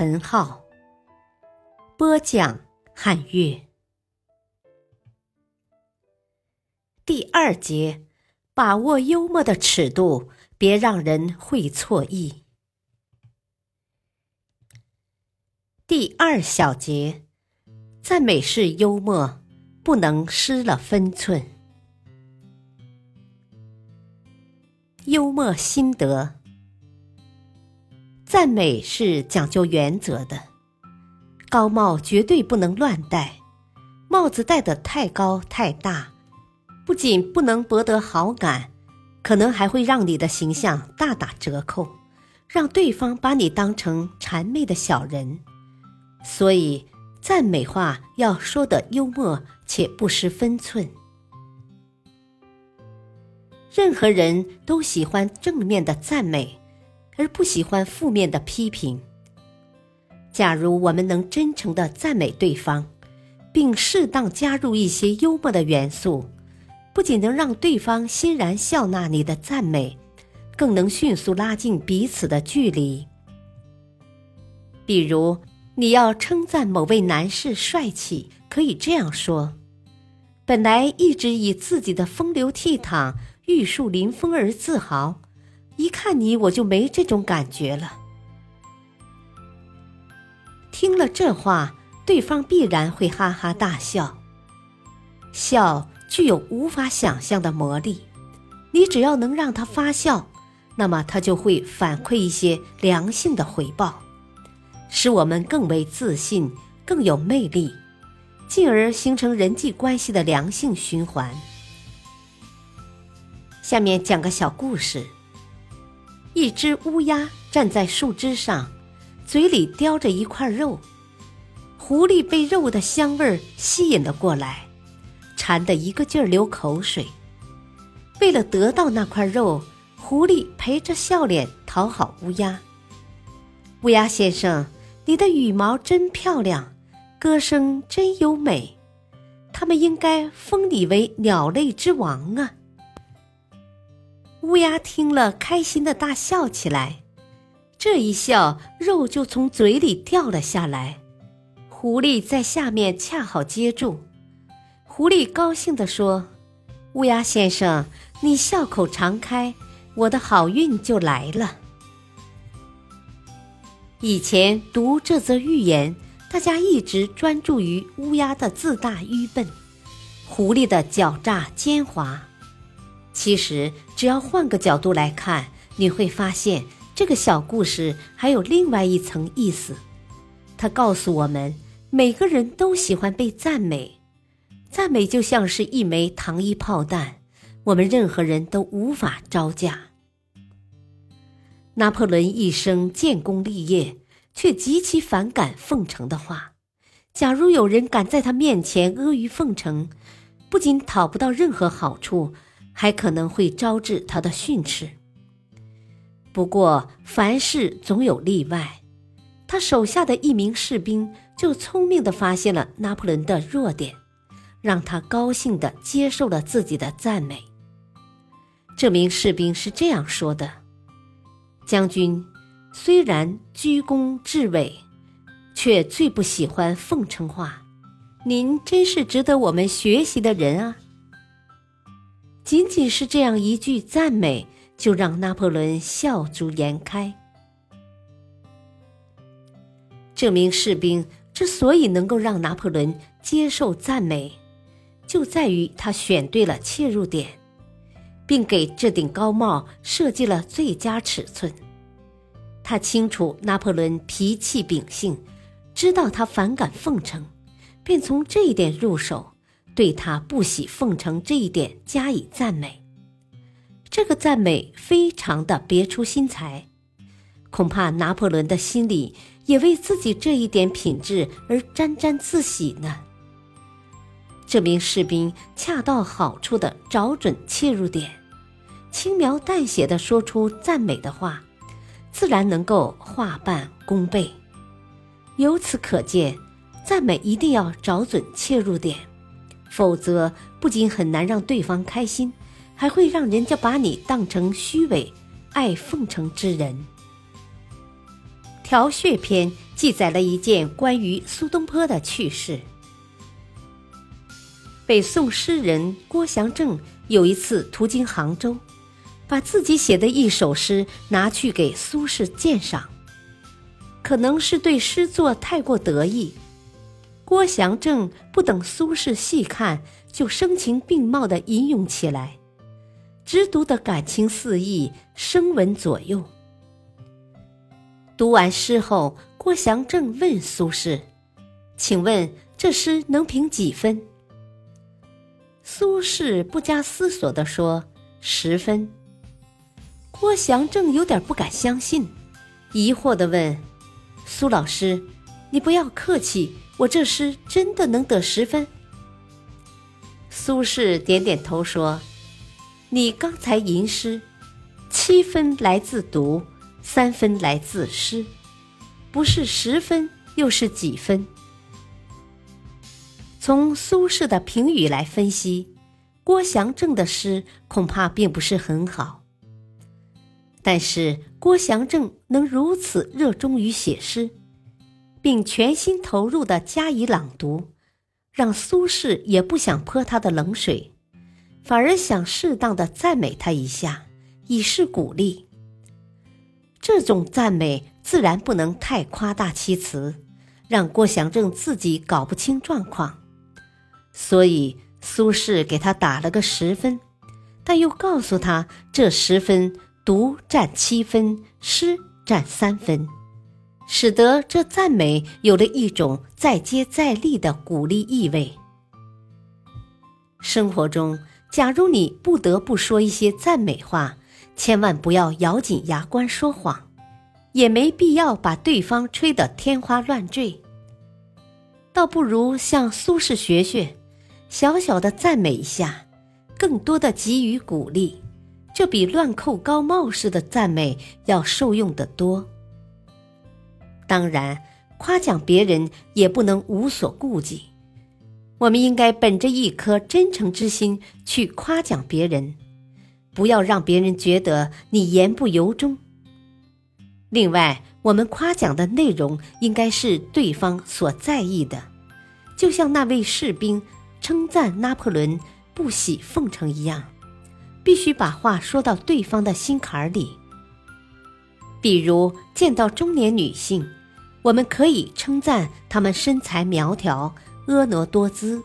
陈浩，播讲汉乐。第二节，把握幽默的尺度，别让人会错意。第二小节，赞美式幽默不能失了分寸。幽默心得：赞美是讲究原则的，高帽绝对不能乱戴，帽子戴得太高太大，不仅不能博得好感，可能还会让你的形象大打折扣，让对方把你当成谄媚的小人。所以，赞美话要说得幽默且不失分寸。任何人都喜欢正面的赞美，而不喜欢负面的批评。假如我们能真诚的赞美对方，并适当加入一些幽默的元素，不仅能让对方欣然笑纳你的赞美，更能迅速拉近彼此的距离。比如，你要称赞某位男士帅气，可以这样说：“本来一直以自己的风流倜傥。”玉树临风而自豪，一看你我就没这种感觉了。听了这话，对方必然会哈哈大笑。笑具有无法想象的魔力，你只要能让他发笑，那么他就会反馈一些良性的回报，使我们更为自信、更有魅力，进而形成人际关系的良性循环。下面讲个小故事。一只乌鸦站在树枝上，嘴里叼着一块肉。狐狸被肉的香味儿吸引了过来，馋得一个劲儿流口水。为了得到那块肉，狐狸陪着笑脸讨好乌鸦：“乌鸦先生，你的羽毛真漂亮，歌声真优美，他们应该封你为鸟类之王啊！”乌鸦听了，开心的大笑起来。这一笑，肉就从嘴里掉了下来。狐狸在下面恰好接住。狐狸高兴地说：“乌鸦先生，你笑口常开，我的好运就来了。”以前读这则寓言，大家一直专注于乌鸦的自大愚笨，狐狸的狡诈奸猾。其实，只要换个角度来看，你会发现这个小故事还有另外一层意思。它告诉我们，每个人都喜欢被赞美，赞美就像是一枚糖衣炮弹，我们任何人都无法招架。拿破仑一生建功立业，却极其反感奉承的话。假如有人敢在他面前阿谀奉承，不仅讨不到任何好处。还可能会招致他的训斥。不过，凡事总有例外。他手下的一名士兵就聪明地发现了拿破仑的弱点，让他高兴地接受了自己的赞美。这名士兵是这样说的：“将军，虽然居功至伟，却最不喜欢奉承话。您真是值得我们学习的人啊！”仅仅是这样一句赞美，就让拿破仑笑逐颜开。这名士兵之所以能够让拿破仑接受赞美，就在于他选对了切入点，并给这顶高帽设计了最佳尺寸。他清楚拿破仑脾气秉性，知道他反感奉承，便从这一点入手。对他不喜奉承这一点加以赞美，这个赞美非常的别出心裁，恐怕拿破仑的心里也为自己这一点品质而沾沾自喜呢？这名士兵恰到好处的找准切入点，轻描淡写的说出赞美的话，自然能够化半功倍。由此可见，赞美一定要找准切入点，否则不仅很难让对方开心，还会让人家把你当成虚伪、爱奉承之人。《调穴篇》记载了一件关于苏东坡的趣事。北宋诗人郭祥正有一次途经杭州，把自己写的一首诗拿去给苏轼鉴赏。可能是对诗作太过得意，郭祥正不等苏轼细看，就声情并茂地吟咏起来，直读得感情四溢，声闻左右。读完诗后，郭祥正问苏轼：“请问这诗能评几分？”苏轼不加思索地说：“十分。”郭祥正有点不敢相信，疑惑地问：“苏老师，你不要客气，我这诗真的能得十分？”苏轼点点头说：“你刚才吟诗，七分来自读。”三分来自诗，不是十分又是几分？从苏轼的评语来分析，郭祥正的诗恐怕并不是很好。但是郭祥正能如此热衷于写诗，并全心投入的加以朗读，让苏轼也不想泼他的冷水，反而想适当的赞美他一下，以示鼓励。这种赞美自然不能太夸大其词，让郭祥正自己搞不清状况。所以苏轼给他打了个十分，但又告诉他这十分读占七分，诗占三分，使得这赞美有了一种再接再厉的鼓励意味。生活中，假如你不得不说一些赞美话。千万不要咬紧牙关说谎，也没必要把对方吹得天花乱坠。倒不如向苏轼学学，小小的赞美一下，更多的给予鼓励，这比乱扣高帽式的赞美要受用得多。当然，夸奖别人也不能无所顾忌，我们应该本着一颗真诚之心去夸奖别人。不要让别人觉得你言不由衷。另外，我们夸奖的内容应该是对方所在意的，就像那位士兵称赞拿破仑不喜奉承一样，必须把话说到对方的心坎里。比如，见到中年女性，我们可以称赞他们身材苗条、婀娜多姿。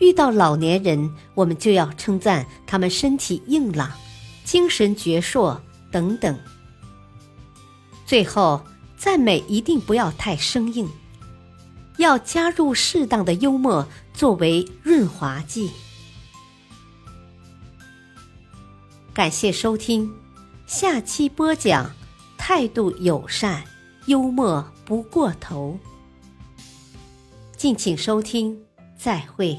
遇到老年人，我们就要称赞他们身体硬朗、精神矍铄等等。最后，赞美一定不要太生硬，要加入适当的幽默作为润滑剂。感谢收听，下期播讲：态度友善，幽默不过头。敬请收听，再会。